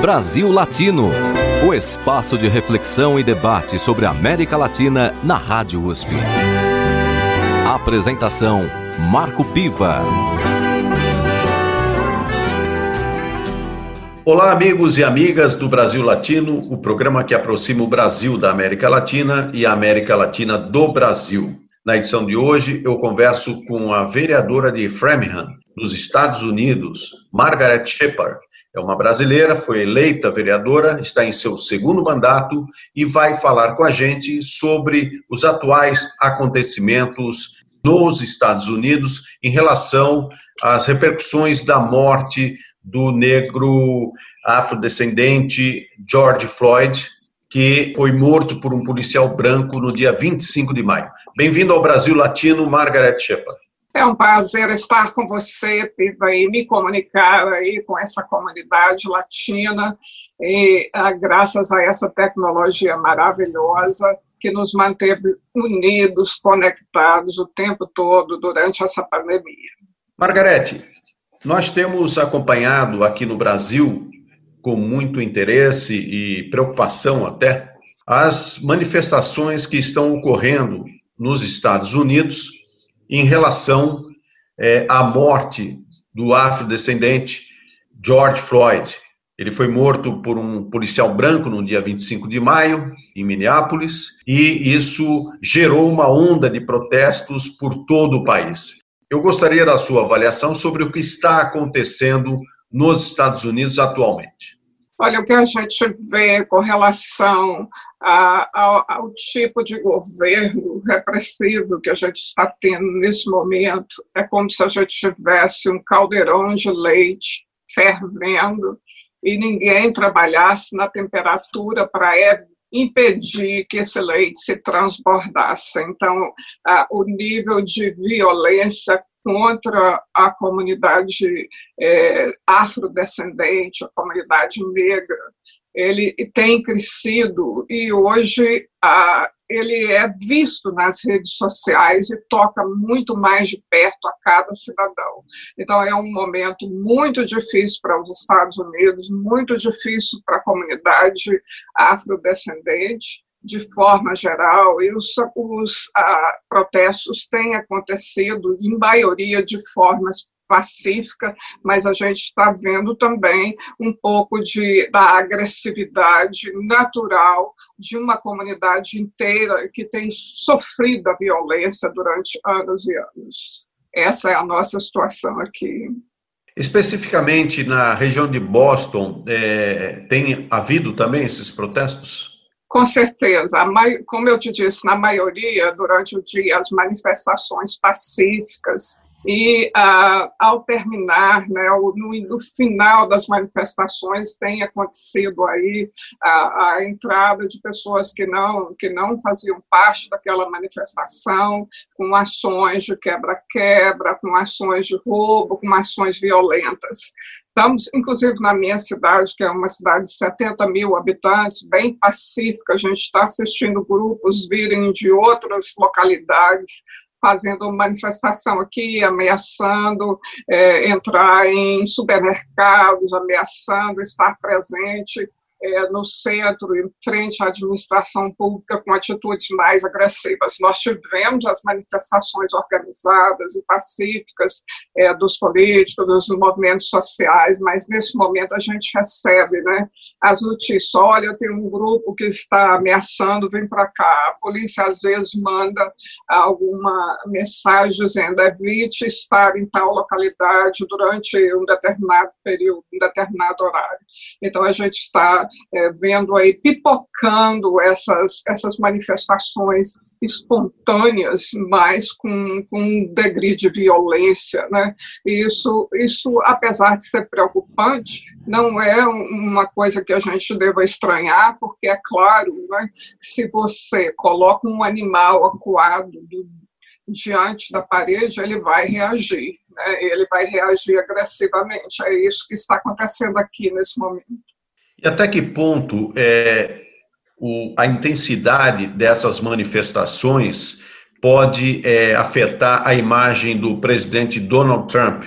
Brasil Latino, o espaço de reflexão e debate sobre a América Latina na Rádio USP. Apresentação Marco Piva. Olá, amigos e amigas do Brasil Latino, o programa que aproxima o Brasil da América Latina e a América Latina do Brasil. Na edição de hoje, eu converso com a vereadora de Framingham, nos Estados Unidos, Margaret Shepard. É uma brasileira, foi eleita vereadora, está em seu segundo mandato e vai falar com a gente sobre os atuais acontecimentos nos Estados Unidos em relação às repercussões da morte do negro afrodescendente George Floyd, que foi morto por um policial branco no dia 25 de maio. Bem-vindo ao Brasil Latino, Margaret Shepard. É um prazer estar com você, e me comunicar aí com essa comunidade latina, e ah, graças a essa tecnologia maravilhosa que nos manteve unidos, conectados o tempo todo durante essa pandemia. Margarete, nós temos acompanhado aqui no Brasil, com muito interesse e preocupação até, as manifestações que estão ocorrendo nos Estados Unidos em relação é, à morte do afrodescendente George Floyd. Ele foi morto por um policial branco no dia 25 de maio, em Minneapolis, e isso gerou uma onda de protestos por todo o país. Eu gostaria da sua avaliação sobre o que está acontecendo nos Estados Unidos atualmente. Olha, o que a gente vê com relação a, ao, ao, tipo de governo repressivo que a gente está tendo nesse momento é como se a gente tivesse um caldeirão de leite fervendo e ninguém trabalhasse na temperatura para impedir que esse leite se transbordasse. Então, o nível de violência contra a comunidade é, afrodescendente, a comunidade negra, ele tem crescido e hoje ele é visto nas redes sociais e toca muito mais de perto a cada cidadão. Então é um momento muito difícil para os Estados Unidos, muito difícil para a comunidade afrodescendente de forma geral, e os, os ah, protestos têm acontecido, em maioria, de formas pacífica, mas a gente está vendo também um pouco de, da agressividade natural de uma comunidade inteira que tem sofrido a violência durante anos e anos. Essa é a nossa situação aqui. Especificamente na região de Boston, é, tem havido também esses protestos? Com certeza. Como eu te disse, na maioria, durante o dia, as manifestações pacíficas e uh, ao terminar, né, no, no, final das manifestações tem acontecido aí a, a, entrada de pessoas que não que não faziam parte daquela manifestação, com ações de quebra-quebra, com ações de roubo, com ações violentas. Estamos, inclusive, na minha cidade, que é uma cidade de 70 mil habitantes, bem pacífica, a gente está assistindo grupos virem de outras localidades fazendo manifestação aqui, ameaçando é, entrar em supermercados, ameaçando estar presente é, no centro, em frente à administração pública, com atitudes mais agressivas. Nós tivemos as manifestações organizadas e pacíficas é, dos políticos, dos movimentos sociais, mas nesse momento a gente recebe né, as notícias: olha, tem um grupo que está ameaçando, vem para cá. A polícia às vezes manda alguma mensagem dizendo evite estar em tal localidade durante um determinado período, um determinado horário. Então a gente está é, vendo aí pipocando essas, essas manifestações espontâneas, mas com, com um degree de violência. Né? E isso, isso, apesar de ser preocupante, não é uma coisa que a gente deva estranhar, porque é claro, né, se você coloca um animal acuado do, diante da parede, ele vai reagir, né? ele vai reagir agressivamente. É isso que está acontecendo aqui nesse momento. E até que ponto é, o, a intensidade dessas manifestações pode é, afetar a imagem do presidente Donald Trump?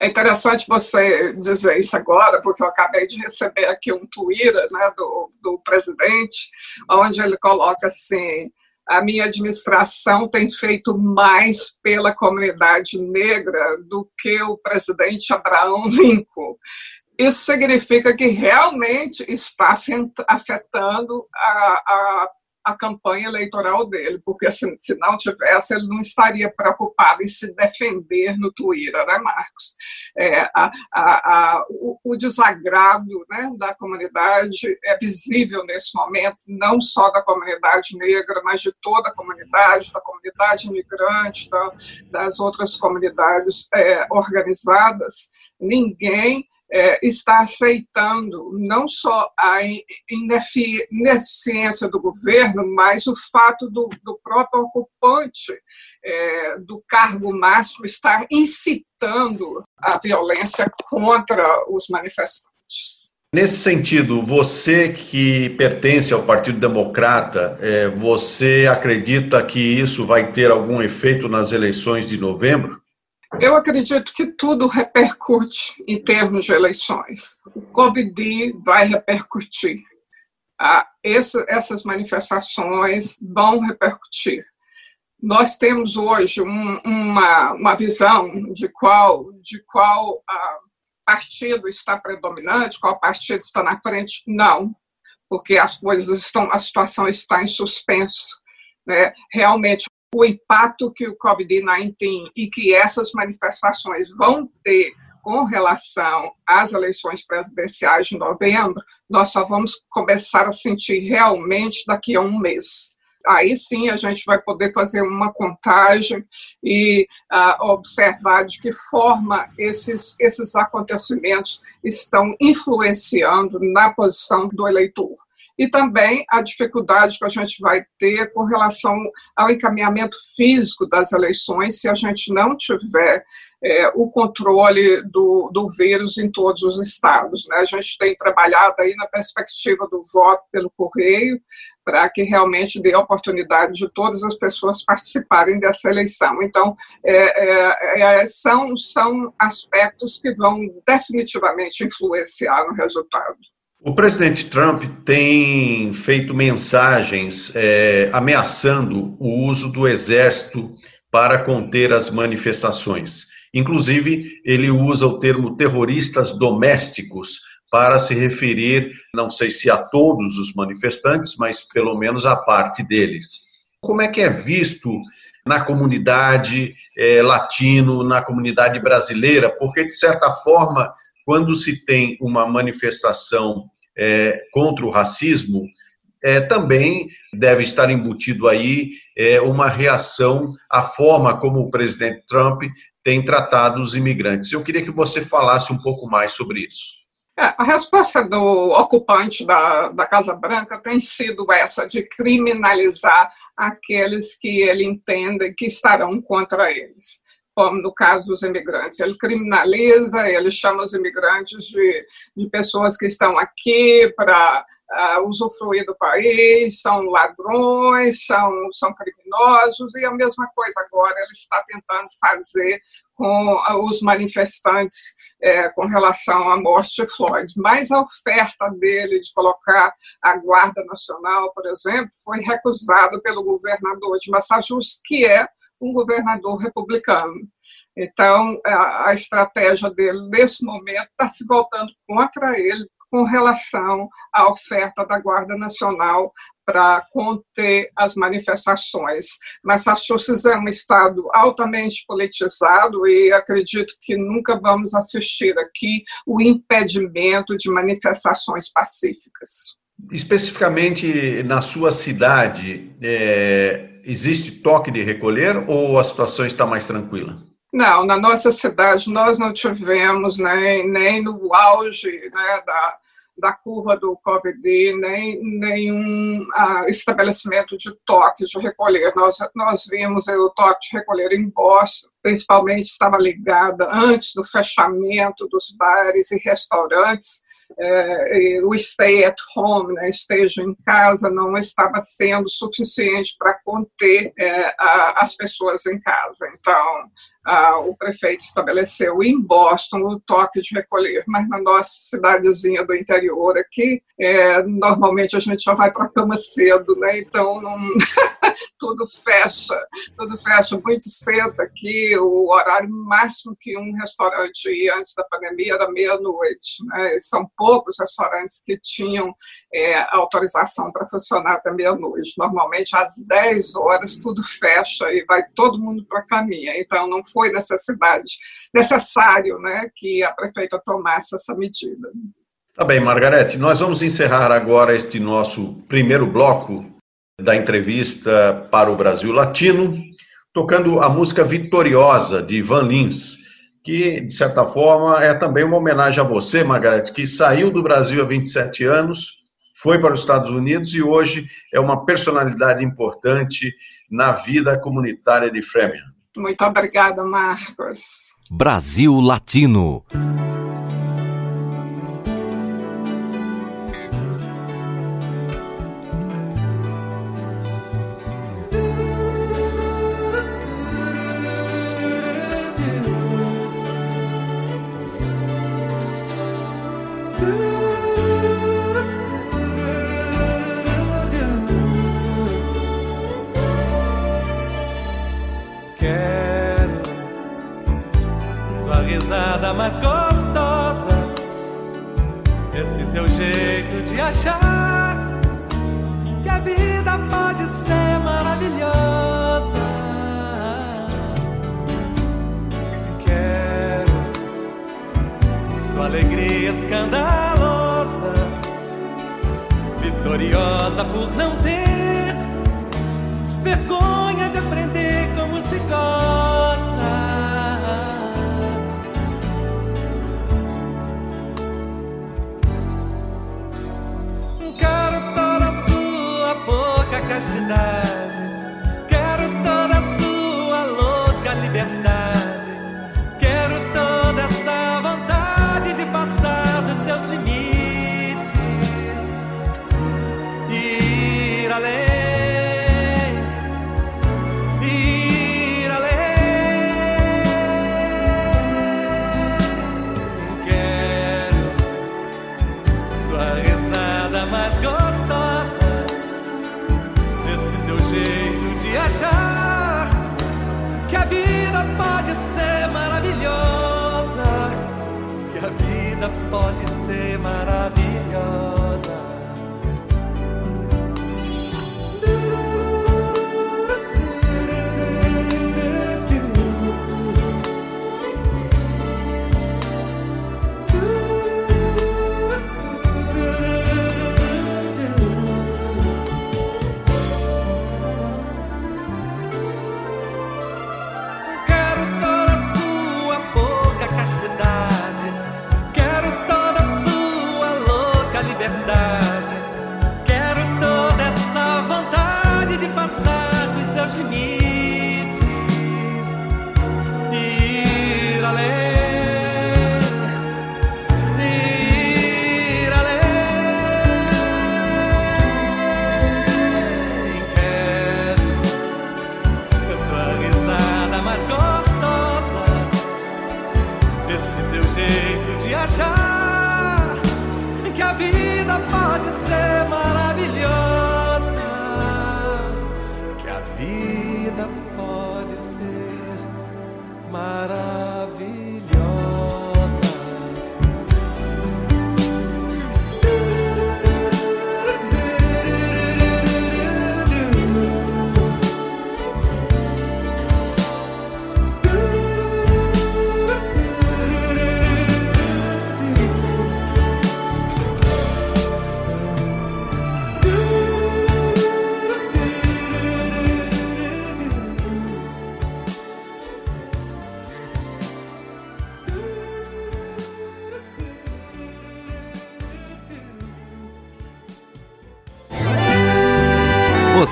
É interessante você dizer isso agora, porque eu acabei de receber aqui um Twitter né, do, do presidente, onde ele coloca assim: a minha administração tem feito mais pela comunidade negra do que o presidente Abraão Lincoln. Isso significa que realmente está afetando a, a a campanha eleitoral dele, porque se, se não tivesse, ele não estaria preocupado em se defender no Twitter, né, Marcos? É, a, a, o, o, desagrado né, da comunidade é visível nesse momento, não só da comunidade negra, mas de toda a comunidade, da comunidade imigrante, da, das outras comunidades é, organizadas. Ninguém é, está aceitando não só a ineficiência do governo, mas o fato do, do próprio ocupante é, do cargo máximo estar incitando a violência contra os manifestantes. Nesse sentido, você que pertence ao Partido Democrata, é, você acredita que isso vai ter algum efeito nas eleições de novembro? Eu acredito que tudo repercute em termos de eleições. O Covid vai repercutir. Ah, esse, essas manifestações vão repercutir. Nós temos hoje um, uma, uma visão de qual, de qual ah, partido está predominante, qual partido está na frente. Não, porque as coisas estão, a situação está em suspenso. Né? Realmente, o impacto que o Covid-19 e que essas manifestações vão ter com relação às eleições presidenciais de novembro, nós só vamos começar a sentir realmente daqui a um mês. Aí sim a gente vai poder fazer uma contagem e uh, observar de que forma esses, esses acontecimentos estão influenciando na posição do eleitor e também a dificuldade que a gente vai ter com relação ao encaminhamento físico das eleições, se a gente não tiver é, o controle do, do vírus em todos os estados. Né? A gente tem trabalhado aí na perspectiva do voto pelo correio, para que realmente dê a oportunidade de todas as pessoas participarem dessa eleição. Então, é, é, é são, são aspectos que vão definitivamente influenciar no resultado. O presidente Trump tem feito mensagens é, ameaçando o uso do exército para conter as manifestações. Inclusive, ele usa o termo terroristas domésticos para se referir, não sei se a todos os manifestantes, mas pelo menos a parte deles. Como é que é visto na comunidade é, latino, na comunidade brasileira? Porque, de certa forma, quando se tem uma manifestação é, contra o racismo, é, também deve estar embutido aí é, uma reação à forma como o presidente Trump tem tratado os imigrantes. Eu queria que você falasse um pouco mais sobre isso. É, a resposta do ocupante da, da Casa Branca tem sido essa, de criminalizar aqueles que ele entende que estarão contra eles como no caso dos imigrantes. Ele criminaliza, ele chama os imigrantes de, de pessoas que estão aqui para uh, usufruir do país, são ladrões, são, são criminosos, e a mesma coisa agora ele está tentando fazer com os manifestantes é, com relação à morte de Floyd. Mas a oferta dele de colocar a Guarda Nacional, por exemplo, foi recusada pelo governador de Massachusetts, que é um governador republicano. Então, a, estratégia dele, nesse momento, está se voltando contra ele com relação à oferta da Guarda Nacional para conter as manifestações. Massachusetts é um estado altamente politizado e acredito que nunca vamos assistir aqui o impedimento de manifestações pacíficas. Especificamente na sua cidade, é, existe toque de recolher ou a situação está mais tranquila? Não, na nossa cidade nós não tivemos nem, nem no auge né, da, da curva do Covid, nem nenhum uh, estabelecimento de toque de recolher. Nós, nós vimos o toque de recolher em Boston, principalmente estava ligada antes do fechamento dos bares e restaurantes, o stay at home, né, esteja em casa, não estava sendo suficiente para conter é, as pessoas em casa. Então, ah, o prefeito estabeleceu em Boston o toque de recolher, mas na nossa cidadezinha do interior aqui, é, normalmente a gente já vai para a cama cedo, né? Então não, tudo fecha, tudo fecha muito cedo aqui. O horário máximo que um restaurante ia antes da pandemia era meia-noite. Né? São poucos restaurantes que tinham é, autorização para funcionar até meia-noite. Normalmente às 10 horas tudo fecha e vai todo mundo para a caminha. Então não foi necessidade necessário né, que a prefeita tomasse essa medida. Tá bem, Margarete, nós vamos encerrar agora este nosso primeiro bloco da entrevista para o Brasil Latino, tocando a música Vitoriosa de Van Lins, que, de certa forma, é também uma homenagem a você, Margarete, que saiu do Brasil há 27 anos, foi para os Estados Unidos e hoje é uma personalidade importante na vida comunitária de Framingham. Muito obrigada, Marcos. Brasil Latino. let's go. seu jeito de achar que a vida pode ser maravilhosa, que a vida pode ser maravilhosa.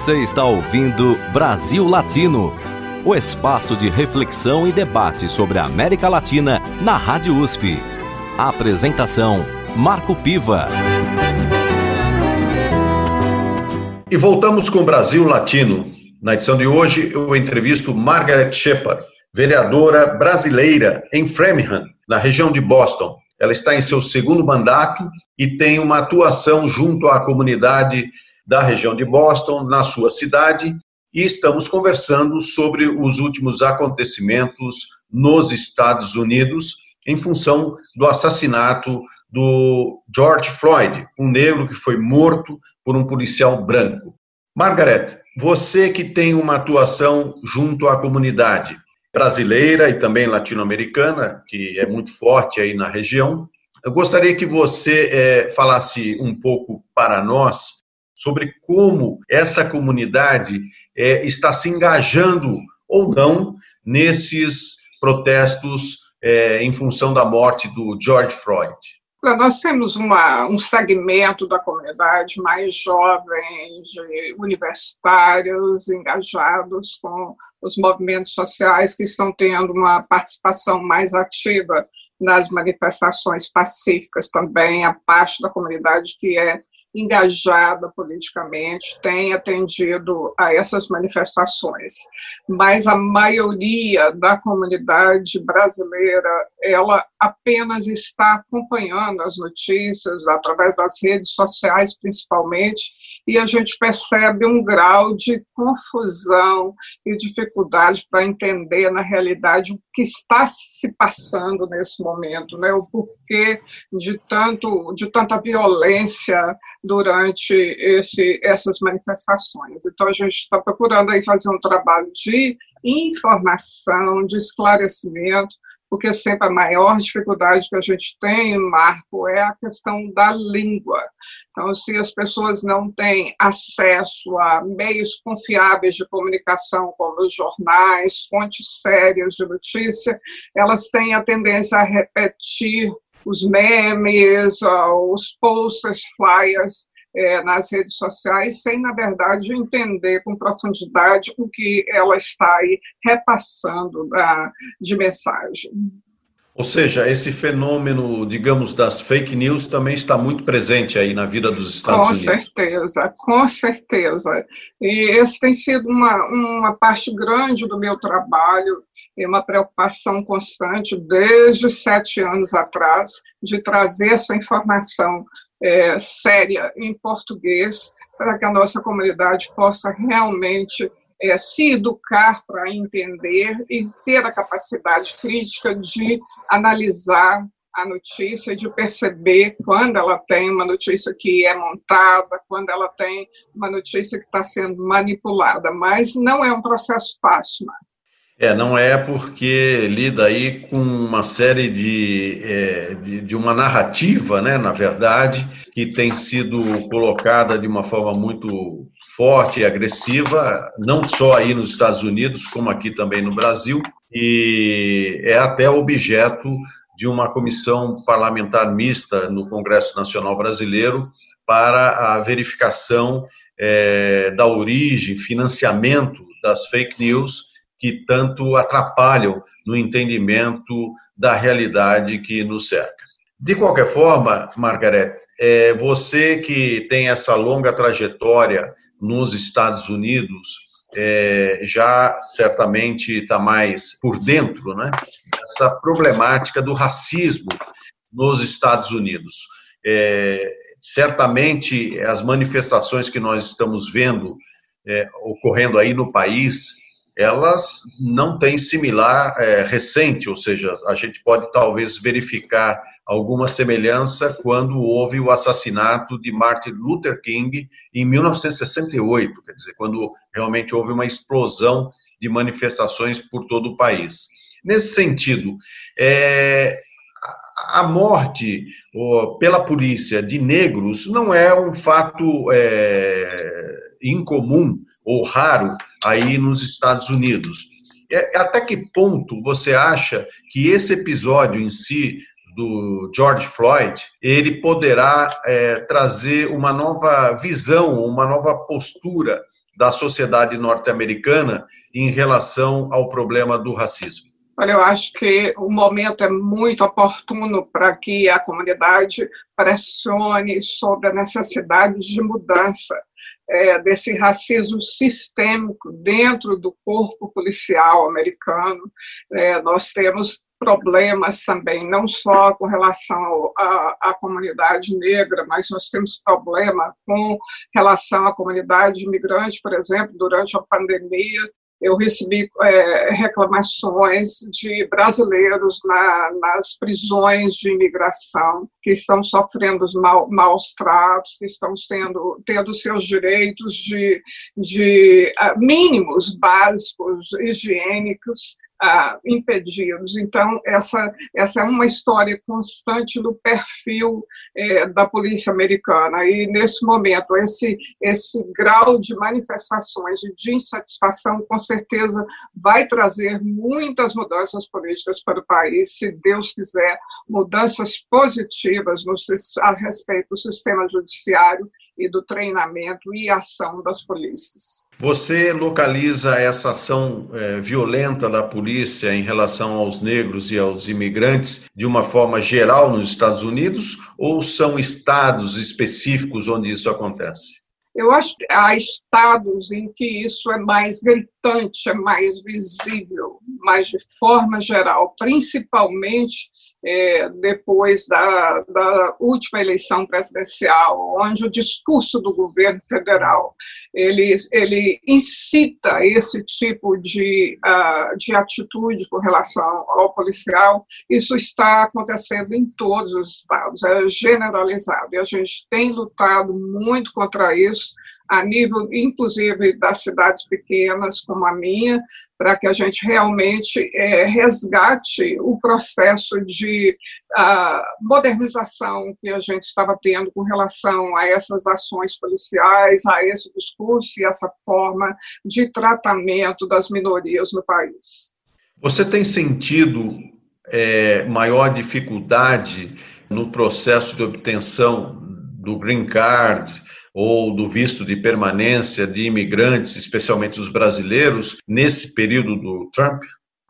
Você está ouvindo Brasil Latino, o espaço de reflexão e debate sobre a América Latina na Rádio USP. A apresentação: Marco Piva. E voltamos com Brasil Latino. Na edição de hoje, eu entrevisto Margaret Shepard, vereadora brasileira em Framingham, na região de Boston. Ela está em seu segundo mandato e tem uma atuação junto à comunidade da região de Boston, na sua cidade, e estamos conversando sobre os últimos acontecimentos nos Estados Unidos em função do assassinato do George Floyd, um negro que foi morto por um policial branco. Margaret, você que tem uma atuação junto à comunidade brasileira e também latino-americana, que é muito forte aí na região, eu gostaria que você é, falasse um pouco para nós sobre como essa comunidade é, está se engajando ou não nesses protestos é, em função da morte do George Floyd. Nós temos uma, um segmento da comunidade mais jovem, de universitários engajados com os movimentos sociais que estão tendo uma participação mais ativa nas manifestações pacíficas também, a parte da comunidade que é engajada politicamente, tem atendido a essas manifestações, mas a maioria da comunidade brasileira, ela apenas está acompanhando as notícias através das redes sociais, principalmente, e a gente percebe um grau de confusão e dificuldade para entender na realidade o que está se passando nesse momento, né? O porquê de tanto de tanta violência durante esse, essas manifestações. Então, a gente está procurando aí fazer um trabalho de informação, de esclarecimento, porque sempre a maior dificuldade que a gente tem, Marco, é a questão da língua. Então, se as pessoas não têm acesso a meios confiáveis de comunicação, como os jornais, fontes sérias de notícia, elas têm a tendência a repetir os memes, os posters, flyers é, nas redes sociais, sem, na verdade, entender com profundidade o que ela está aí repassando da, de mensagem. Ou seja, esse fenômeno, digamos, das fake news também está muito presente aí na vida dos Estados com Unidos. Com certeza, com certeza. E esse tem sido uma, uma parte grande do meu trabalho e uma preocupação constante desde sete anos atrás de trazer essa informação é, séria em português para que a nossa comunidade possa realmente é, se educar para entender e ter a capacidade crítica de analisar a notícia, de perceber quando ela tem uma notícia que é montada, quando ela tem uma notícia que está sendo manipulada. Mas não é um processo fácil, Marcos. É, não é porque lida aí com uma série de, é, de, de, uma narrativa, né, na verdade, que tem sido colocada de uma forma muito forte e agressiva, não só aí nos Estados Unidos, como aqui também no Brasil, e é até objeto de uma comissão parlamentar mista no Congresso Nacional Brasileiro para a verificação é, da origem, financiamento das fake news que tanto atrapalham no entendimento da realidade que nos cerca. De qualquer forma, Margaret, é, você que tem essa longa trajetória nos Estados Unidos, é, já certamente está mais por dentro né, dessa problemática do racismo nos Estados Unidos. É, certamente as manifestações que nós estamos vendo é, ocorrendo aí no país elas não têm similar é, recente, ou seja, a gente pode talvez verificar alguma semelhança quando houve o assassinato de Martin Luther King em 1968, quer dizer, quando realmente houve uma explosão de manifestações por todo o país. Nesse sentido, é, a morte pela polícia de negros não é um fato é, incomum ou raro aí nos Estados Unidos. É, até que ponto você acha que esse episódio em si do George Floyd ele poderá é, trazer uma nova visão, uma nova postura da sociedade norte-americana em relação ao problema do racismo? Olha, eu acho que o momento é muito oportuno para que a comunidade pressione sobre a necessidade de mudança é, desse racismo sistêmico dentro do corpo policial americano. É, nós temos problemas também, não só com relação à comunidade negra, mas nós temos problema com relação à comunidade imigrante, por exemplo, durante a pandemia, eu recebi é, reclamações de brasileiros na, nas prisões de imigração que estão sofrendo mal, maus tratos, que estão sendo, tendo seus direitos de, de uh, mínimos básicos higiênicos ah, impedidos. Então, essa, essa é uma história constante do perfil é, da polícia americana. E, nesse momento, esse, esse grau de manifestações e de insatisfação, com certeza, vai trazer muitas mudanças políticas para o país, se Deus quiser, mudanças positivas no, a respeito do sistema judiciário e do treinamento e ação das polícias. Você localiza essa ação é, violenta da polícia em relação aos negros e aos imigrantes de uma forma geral nos Estados Unidos ou são estados específicos onde isso acontece? Eu acho que há estados em que isso é mais gritante, é mais visível, mas de forma geral, principalmente é, depois da, da, última eleição presidencial, onde o discurso do governo federal ele, ele incita esse tipo de, uh, de atitude com relação ao policial, isso está acontecendo em todos os estados, é generalizado, e a gente tem lutado muito contra isso, a nível, inclusive, das cidades pequenas, como a minha, para que a gente realmente é, resgate o processo de uh, modernização que a gente estava tendo com relação a essas ações policiais, a esse discurso e essa forma de tratamento das minorias no país. Você tem sentido é, maior dificuldade no processo de obtenção do green card ou do visto de permanência de imigrantes, especialmente os brasileiros, nesse período do Trump?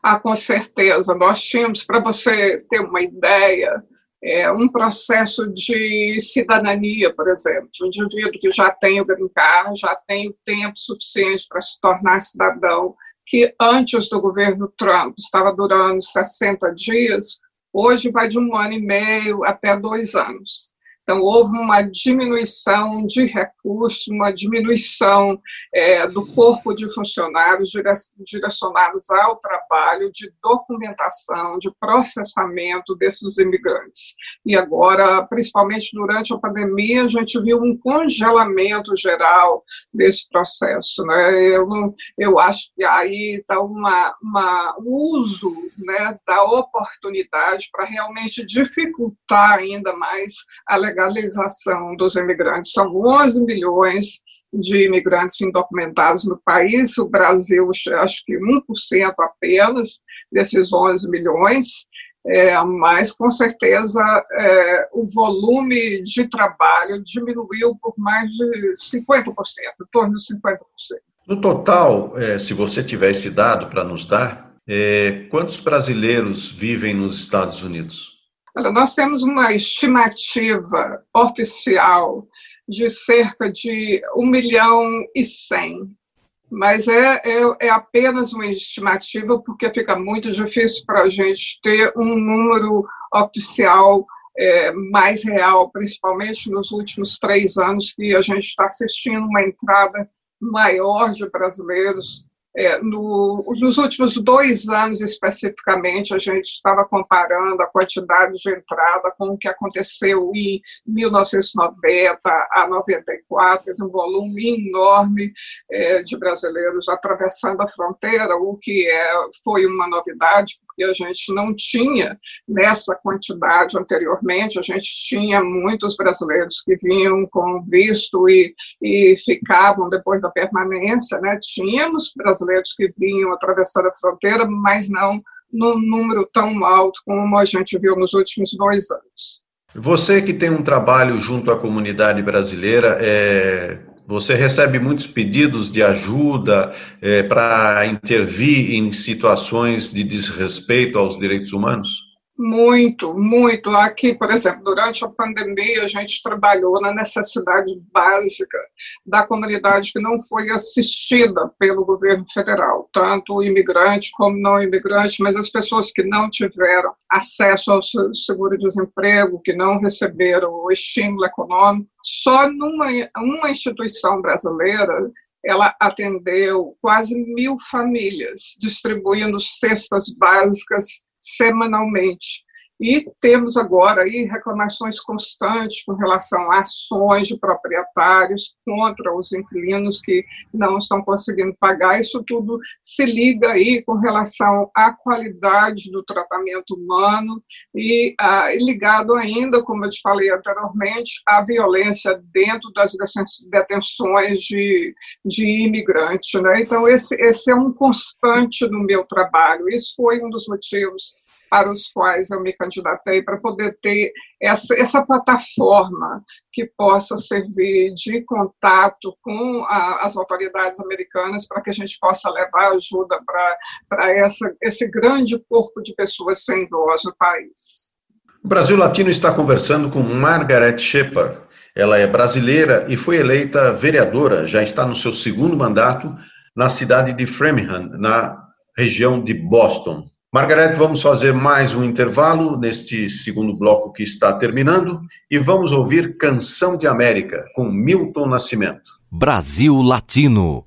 Ah, com certeza. Nós tínhamos, para você ter uma ideia, é, um processo de cidadania, por exemplo, um indivíduo que já tem o green card, já tem o tempo suficiente para se tornar cidadão, que antes do governo Trump estava durando 60 dias, hoje vai de um ano e meio até dois anos. Então, houve uma diminuição de recursos, uma diminuição é, do corpo de funcionários direcionados ao trabalho de documentação, de processamento desses imigrantes. E agora, principalmente durante a pandemia, a gente viu um congelamento geral desse processo. Né? Eu, eu acho que aí está uma, uma, um uso né, da oportunidade para realmente dificultar ainda mais a legalização dos imigrantes. São 11 milhões de imigrantes indocumentados no país, o Brasil, acho que 1% apenas desses 11 milhões, é, mas com certeza é, o volume de trabalho diminuiu por mais de 50%, em torno de 50%. No total, é, se você tiver esse dado para nos dar, é, quantos brasileiros vivem nos Estados Unidos? Olha, nós temos uma estimativa oficial de cerca de 1 milhão e 100, mas é, é, é apenas uma estimativa porque fica muito difícil para a gente ter um número oficial é, mais real, principalmente nos últimos três anos, que a gente está assistindo uma entrada maior de brasileiros é, no, nos últimos dois anos, especificamente, a gente estava comparando a quantidade de entrada com o que aconteceu em 1990 a 94, um volume enorme é, de brasileiros atravessando a fronteira, o que é, foi uma novidade, porque a gente não tinha nessa quantidade anteriormente, a gente tinha muitos brasileiros que vinham com visto e, e ficavam depois da permanência, né? tínhamos brasileiros brasileiros que vinham atravessar a fronteira, mas não num número tão alto como a gente viu nos últimos dois anos. Você que tem um trabalho junto à comunidade brasileira, é, Você recebe muitos pedidos de ajuda é, para intervir em situações de desrespeito aos direitos humanos? Muito, muito. Aqui, por exemplo, durante a pandemia, a gente trabalhou na necessidade básica da comunidade que não foi assistida pelo governo federal, tanto imigrante como não imigrante, mas as pessoas que não tiveram acesso ao seguro-desemprego, que não receberam o estímulo econômico. Só numa uma instituição brasileira ela atendeu quase mil famílias, distribuindo cestas básicas semanalmente. E temos agora aí reclamações constantes com relação a ações de proprietários contra os inquilinos que não estão conseguindo pagar. Isso tudo se liga aí com relação à qualidade do tratamento humano e ah, ligado ainda, como eu te falei anteriormente, à violência dentro das detenções de, de imigrantes. Né? Então, esse, esse é um constante no meu trabalho. Isso foi um dos motivos para os quais eu me candidatei, para poder ter essa, essa plataforma que possa servir de contato com a, as autoridades americanas para que a gente possa levar ajuda para esse grande corpo de pessoas sem voz no país. O Brasil Latino está conversando com Margaret Shepard. Ela é brasileira e foi eleita vereadora, já está no seu segundo mandato, na cidade de Framingham, na região de Boston. Margarete, vamos fazer mais um intervalo neste segundo bloco que está terminando e vamos ouvir Canção de América com Milton Nascimento. Brasil Latino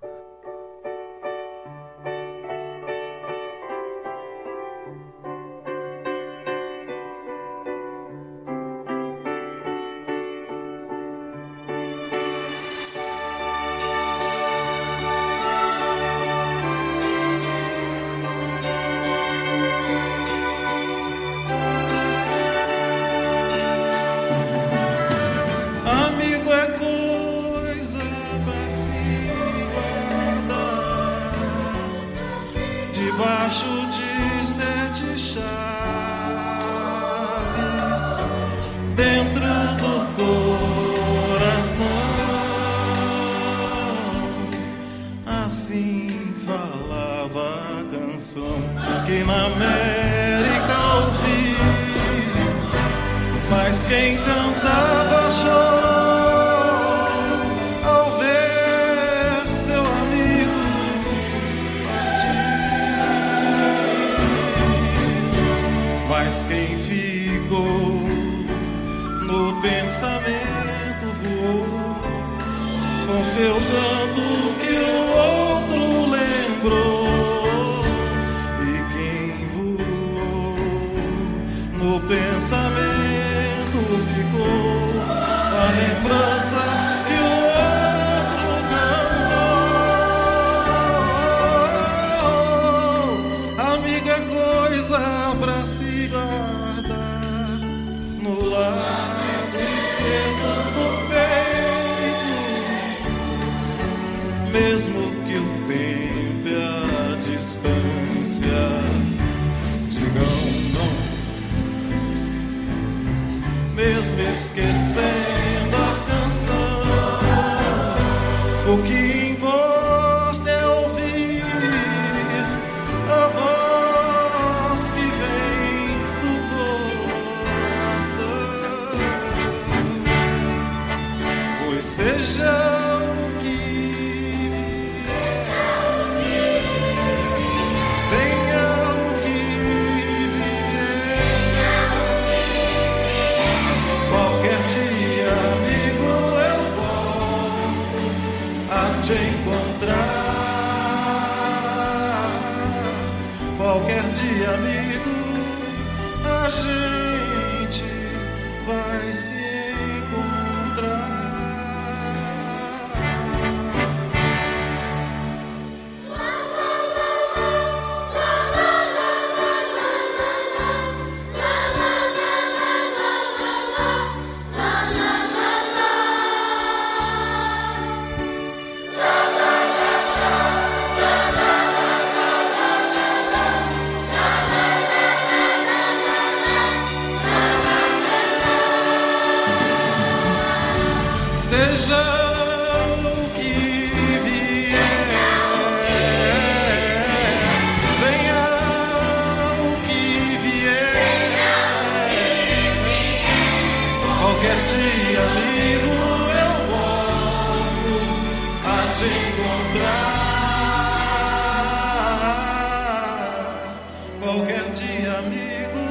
de amigo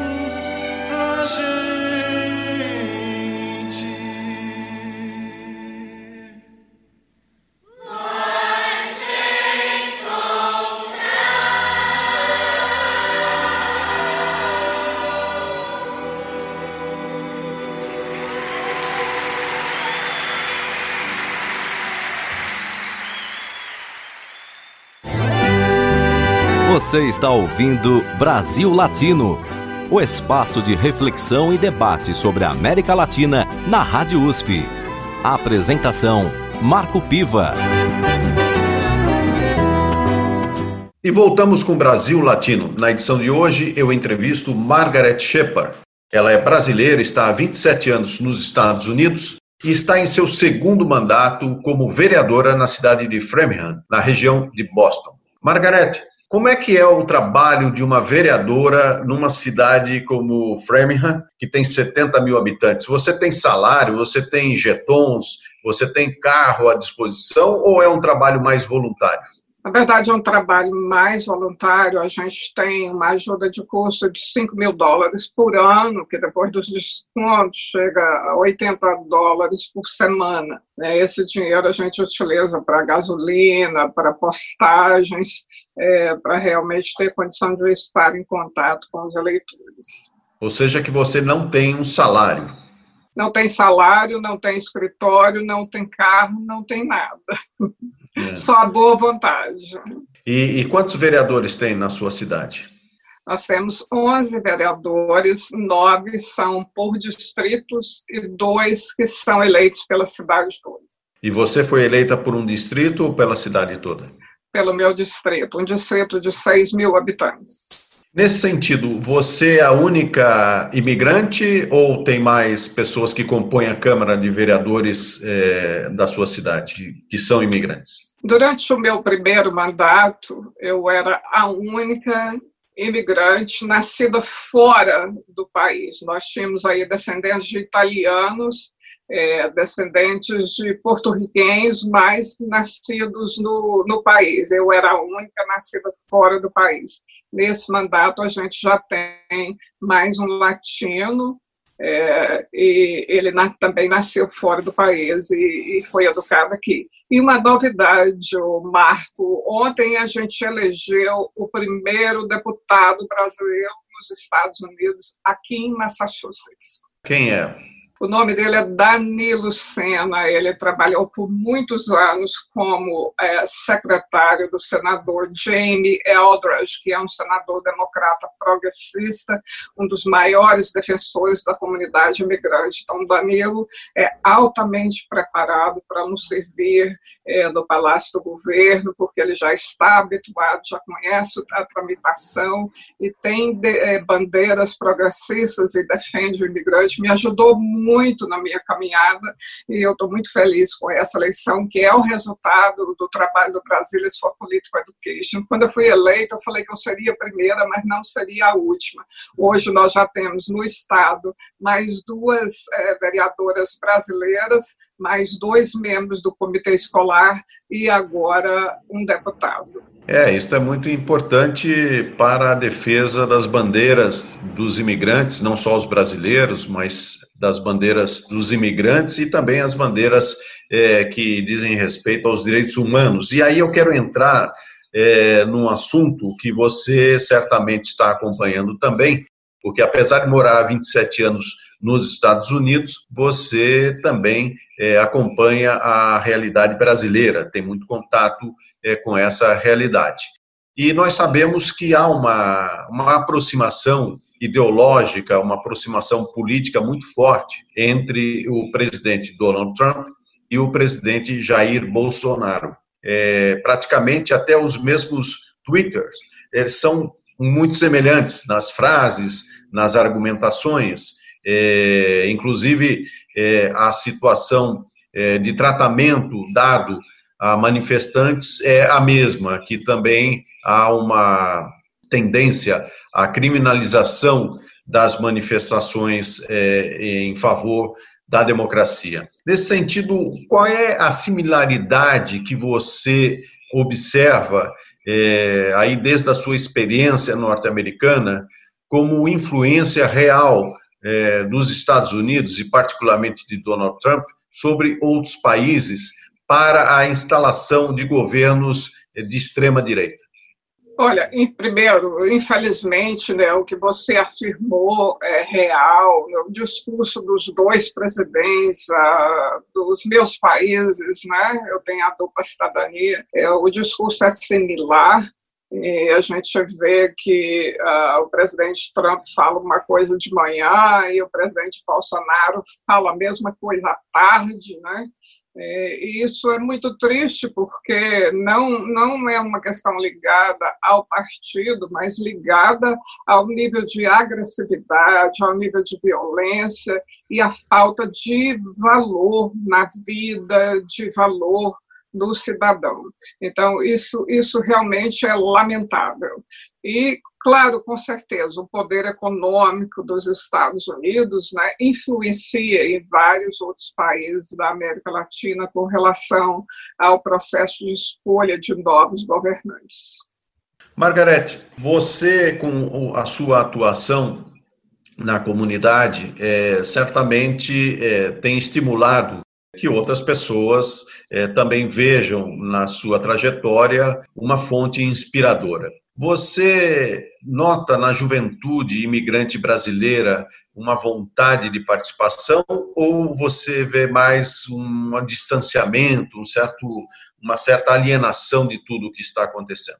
a gente. Você está ouvindo Brasil Latino, o espaço de reflexão e debate sobre a América Latina na Rádio USP. A apresentação: Marco Piva. E voltamos com Brasil Latino. Na edição de hoje, eu entrevisto Margaret Shepard. Ela é brasileira, está há 27 anos nos Estados Unidos e está em seu segundo mandato como vereadora na cidade de Framingham, na região de Boston. Margaret, como é que é o trabalho de uma vereadora numa cidade como Framingham, que tem 70 mil habitantes? Você tem salário, você tem jetons, você tem carro à disposição ou é um trabalho mais voluntário? Na verdade, é um trabalho mais voluntário. A gente tem uma ajuda de custo de 5 mil dólares por ano, que depois dos descontos chega a 80 dólares por semana. Né? Esse dinheiro a gente utiliza para gasolina, para postagens, é, para realmente ter condição de estar em contato com os eleitores. Ou seja, que você não tem um salário. Não tem salário, não tem escritório, não tem carro, não tem nada. É. Só a boa vontade. E, e, quantos vereadores tem na sua cidade? Nós temos 11 vereadores, nove são por distritos e dois que são eleitos pela cidade toda. E você foi eleita por um distrito ou pela cidade toda? Pelo meu distrito, um distrito de 6 mil habitantes. Nesse sentido, você é a única imigrante ou tem mais pessoas que compõem a Câmara de Vereadores é, da sua cidade que são imigrantes? Durante o meu primeiro mandato, eu era a única imigrante nascida fora do país. Nós tínhamos aí descendentes de italianos é, descendentes de porto-riquenhos, mas nascidos no, no país. Eu era a única nascida fora do país. Nesse mandato, a gente já tem mais um latino, é, e ele na, também nasceu fora do país e, e, foi educado aqui. E uma novidade, Marco, ontem a gente elegeu o primeiro deputado brasileiro nos Estados Unidos, aqui em Massachusetts. Quem é? O nome dele é Danilo Sena. Ele trabalhou por muitos anos como é, secretário do senador Jamie Eldridge, que é um senador democrata progressista, um dos maiores defensores da comunidade imigrante. Então, Danilo é altamente preparado para nos servir é, no Palácio do Governo, porque ele já está habituado, já conhece a tramitação e tem de, é, bandeiras progressistas e defende o imigrante. Me ajudou muito muito na minha caminhada e eu estou muito feliz com essa eleição, que é o resultado do trabalho do Brasilis for Political Education. Quando eu fui eleita, eu falei que eu seria a primeira, mas não seria a última. Hoje nós já temos no Estado mais duas é, vereadoras brasileiras, mais dois membros do comitê escolar e agora um deputado. É, isso é muito importante para a defesa das bandeiras dos imigrantes, não só os brasileiros, mas das bandeiras dos imigrantes e também as bandeiras é, que dizem respeito aos direitos humanos. E aí eu quero entrar é, num assunto que você certamente está acompanhando também, porque apesar de morar há 27 anos nos Estados Unidos, você também é, acompanha a realidade brasileira, tem muito contato é, com essa realidade. E nós sabemos que há uma, uma aproximação ideológica, uma aproximação política muito forte entre o presidente Donald Trump e o presidente Jair Bolsonaro. É, praticamente até os mesmos twitters, eles são muito semelhantes nas frases, nas argumentações, é, inclusive é, a situação é, de tratamento dado a manifestantes é a mesma, que também há uma tendência à criminalização das manifestações é, em favor da democracia. Nesse sentido, qual é a similaridade que você observa é, aí desde a sua experiência norte-americana como influência real é, dos Estados Unidos e particularmente de Donald Trump sobre outros países para a instalação de governos de extrema direita? Olha, em primeiro, infelizmente, né, o que você afirmou é real. Né, o discurso dos dois presidentes uh, dos meus países, né, eu tenho a dupla cidadania, é, o discurso é similar. E a gente vê que uh, o presidente Trump fala uma coisa de manhã e o presidente Bolsonaro fala a mesma coisa à tarde, né? É, e isso é muito triste, porque não, não é uma questão ligada ao partido, mas ligada ao nível de agressividade, ao nível de violência e a falta de valor na vida, de valor do cidadão. Então, isso, isso realmente é lamentável. E, claro, com certeza, o poder econômico dos Estados Unidos né, influencia em vários outros países da América Latina com relação ao processo de escolha de novos governantes. Margarete, você, com a sua atuação na comunidade, é, certamente é, tem estimulado que outras pessoas é, também vejam na sua trajetória uma fonte inspiradora. Você nota na juventude imigrante brasileira uma vontade de participação ou você vê mais um distanciamento, um certo, uma certa alienação de tudo o que está acontecendo?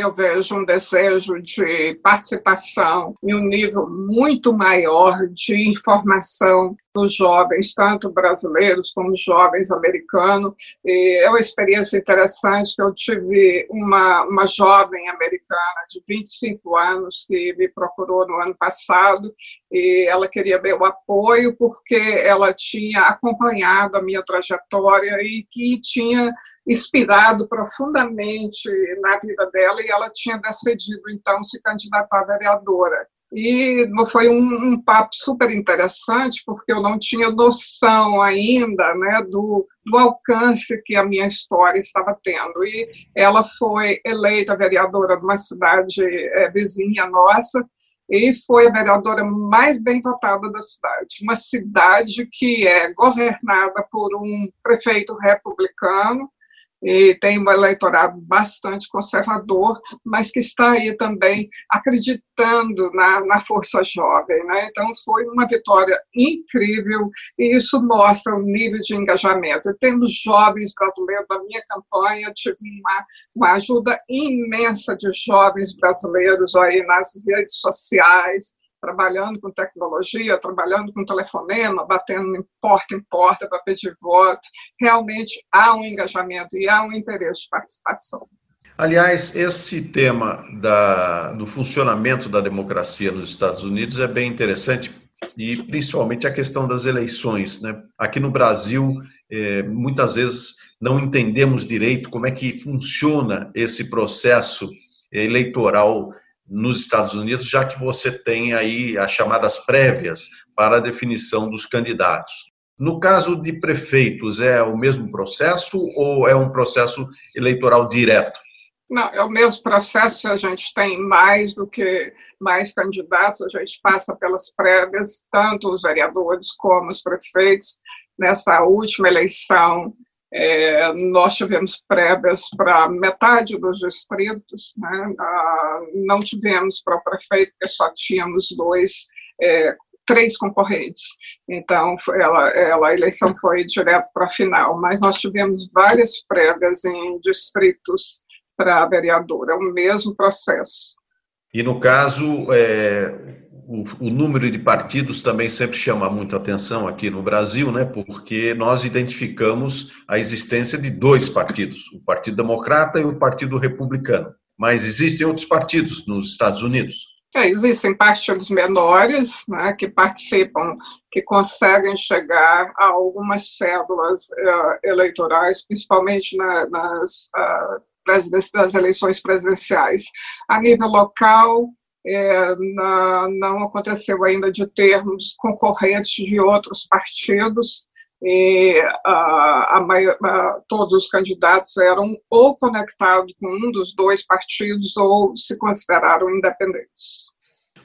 eu vejo um desejo de participação em um nível muito maior de informação dos jovens, tanto brasileiros como jovens americanos. E é uma experiência interessante que eu tive uma, uma jovem americana de 25 anos que me procurou no ano passado e ela queria meu apoio porque ela tinha acompanhado a minha trajetória e que tinha inspirado profundamente na vida dela e ela tinha decidido então se candidatar a vereadora. E foi um, um, papo super interessante, porque eu não tinha noção ainda né, do, do alcance que a minha história estava tendo. E ela foi eleita vereadora de uma cidade é, vizinha nossa, e foi a vereadora mais bem votada da cidade. Uma cidade que é governada por um prefeito republicano, e tem um eleitorado bastante conservador, mas que está aí também acreditando na, na força jovem. Né? Então, foi uma vitória incrível e isso mostra o nível de engajamento. E temos jovens brasileiros na minha campanha, tive uma, uma ajuda imensa de jovens brasileiros aí nas redes sociais, trabalhando com tecnologia, trabalhando com telefonema, batendo em porta em porta para pedir voto. Realmente há um engajamento e há um interesse de participação. Aliás, esse tema da, do funcionamento da democracia nos Estados Unidos é bem interessante e principalmente a questão das eleições. Né? Aqui no Brasil, é, muitas vezes não entendemos direito como é que funciona esse processo eleitoral nos Estados Unidos, já que você tem aí as chamadas prévias para a definição dos candidatos. No caso de prefeitos, é o mesmo processo ou é um processo eleitoral direto? Não, é o mesmo processo, a gente tem mais do que mais candidatos, a gente passa pelas prévias, tanto os vereadores como os prefeitos. Nessa última eleição, é, nós tivemos prévias para metade dos distritos, né? ah, não tivemos para o prefeito, porque só tínhamos dois, é, três concorrentes. Então, ela, ela, a eleição foi direto para a final, mas nós tivemos várias prévias em distritos para vereador, é o mesmo processo. E no caso, é, o, número de partidos também sempre chama muito atenção aqui no Brasil, né? Porque nós identificamos a existência de dois partidos, o Partido Democrata e o Partido Republicano. Mas existem outros partidos nos Estados Unidos. É, existem partidos menores né, que participam, que conseguem chegar a algumas cédulas uh, eleitorais, principalmente na, nas, uh, das eleições presidenciais. A nível local, é, na, não aconteceu ainda de termos concorrentes de outros partidos, e a, a, todos os candidatos eram ou conectados com um dos dois partidos ou se consideraram independentes.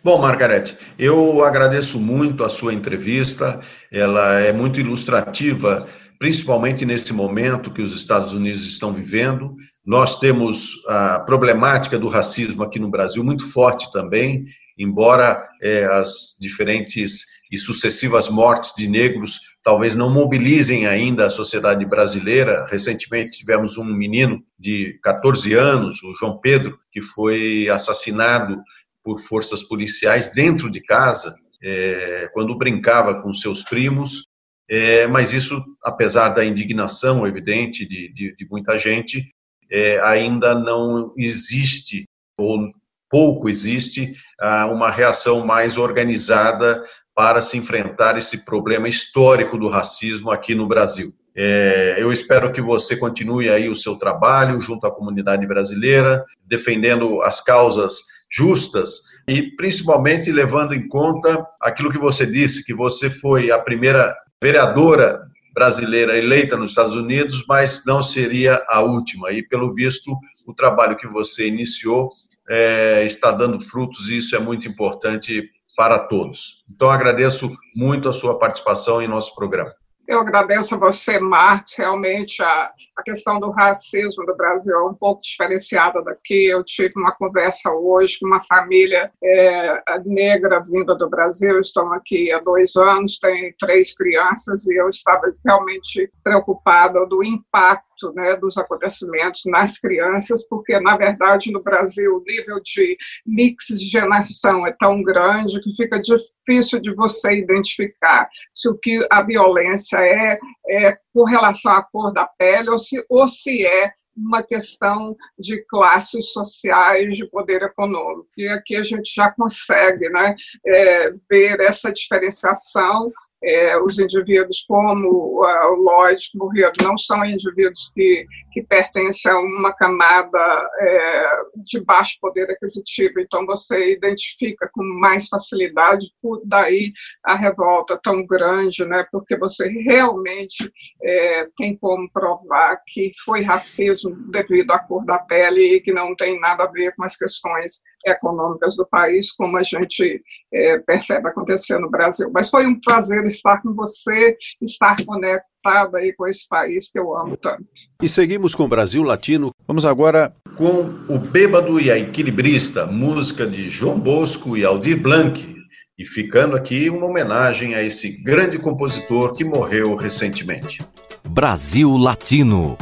Bom, Margarete, eu agradeço muito a sua entrevista, ela é muito ilustrativa, principalmente nesse momento que os Estados Unidos estão vivendo. Nós temos a problemática do racismo aqui no Brasil muito forte também, embora é, as diferentes e sucessivas mortes de negros talvez não mobilizem ainda a sociedade brasileira. Recentemente tivemos um menino de 14 anos, o João Pedro, que foi assassinado por forças policiais dentro de casa, é, quando brincava com seus primos. É, mas isso, apesar da indignação evidente de, de, de muita gente, é, ainda não existe, ou pouco existe, ah, uma reação mais organizada para se enfrentar esse problema histórico do racismo aqui no Brasil. É, eu espero que você continue aí o seu trabalho junto à comunidade brasileira, defendendo as causas justas e principalmente levando em conta aquilo que você disse, que você foi a primeira vereadora brasileira eleita nos Estados Unidos, mas não seria a última. E pelo visto, o trabalho que você iniciou é, está dando frutos e isso é muito importante para todos. Então agradeço muito a sua participação em nosso programa. Eu agradeço a você, Marcos. Realmente, a, a questão do racismo do Brasil é um pouco diferenciada daqui. Eu tive uma conversa hoje com uma família é, negra vinda do Brasil. Estão aqui há dois anos, tem três crianças, e eu estava realmente preocupada do impacto né, dos acontecimentos nas crianças, porque, na verdade, no Brasil, o nível de mixigenação é tão grande que fica difícil de você identificar se o que a violência é, é com relação à cor da pele ou se, ou se é uma questão de classes sociais, de poder econômico. E aqui a gente já consegue né, é, ver essa diferenciação é, os indivíduos, como uh, o Lloyd morreu, não são indivíduos que, que pertencem a uma camada é, de baixo poder aquisitivo, então você identifica com mais facilidade, por daí a revolta tão grande, né, porque você realmente é, tem como provar que foi racismo devido à cor da pele e que não tem nada a ver com as questões econômicas do país, como a gente é, percebe acontecer no Brasil. Mas foi um prazer estar com você, estar conectado aí com esse país que eu amo tanto. E seguimos com o Brasil Latino. Vamos agora com O Bêbado e a Equilibrista, música de João Bosco e Aldir Blanc. E ficando aqui uma homenagem a esse grande compositor que morreu recentemente. Brasil Latino.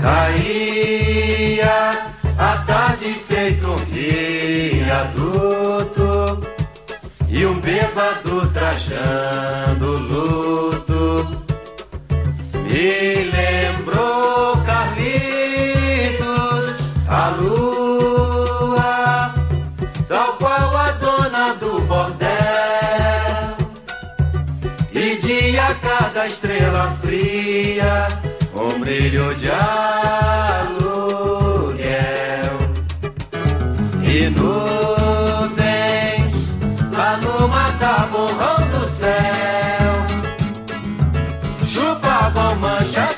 Caía a tarde feito um viaduto e um bêbado trajando luto. Me lembrou Carlitos, a lua, tal qual a dona do bordel. E dia cada estrela fria, um brilho de aluguel. E nuvens lá no mataborrão do céu chupavam manchas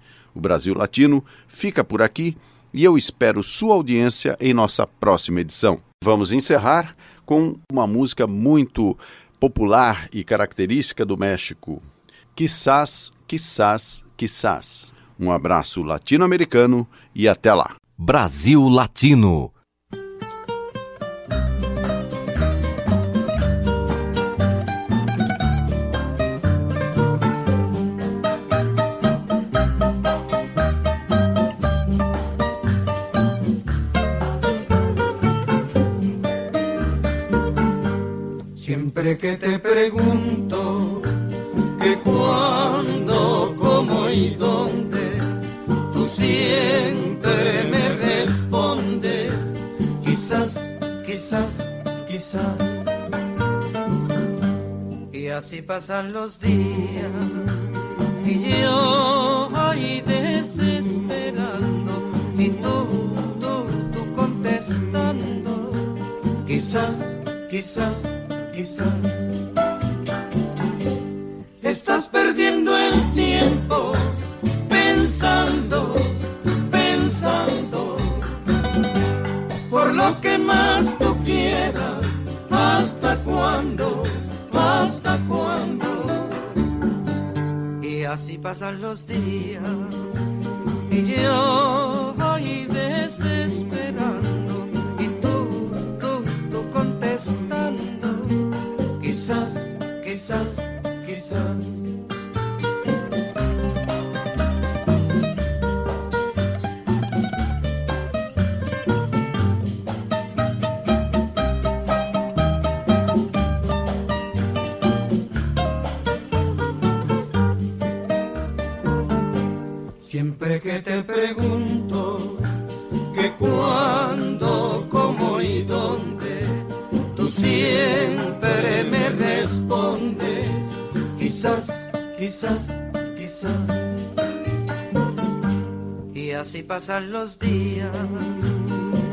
O Brasil Latino fica por aqui e eu espero sua audiência em nossa próxima edição. Vamos encerrar com uma música muito popular e característica do México. Quizás, quizás, quizás. Um abraço latino-americano e até lá. Brasil Latino que te pregunto que cuándo, cómo y dónde, tú siempre me respondes, quizás, quizás, quizás. Y así pasan los días y yo ahí desesperando y tú, tú, tú contestando, quizás, quizás sun. Siempre que te pregunto que cuándo, cómo y dónde, tú siempre me respondes, quizás, quizás, quizás. Y así pasan los días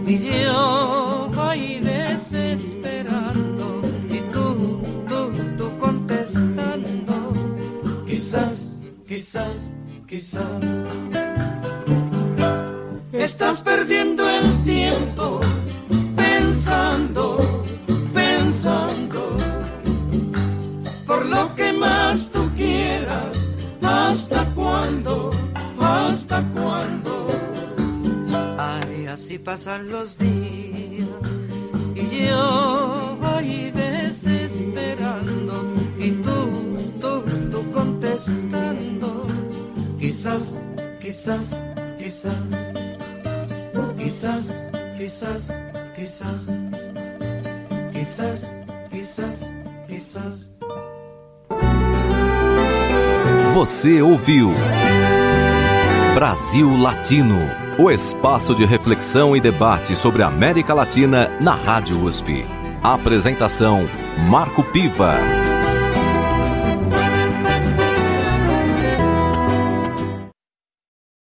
y yo voy desesperando y tú, tú, tú contestando, quizás, quizás, quizás. Estás perdiendo el tiempo pensando, pensando lo que más tú quieras. ¿Hasta cuándo? ¿Hasta cuándo? Ay, así pasan los días y yo voy desesperando y tú, tú, tú contestando. Quizás, quizás, quizás. Quizás, quizás, quizás. Quizás, quizás, quizás. Você ouviu Brasil Latino, o espaço de reflexão e debate sobre a América Latina na Rádio USP. A apresentação Marco Piva.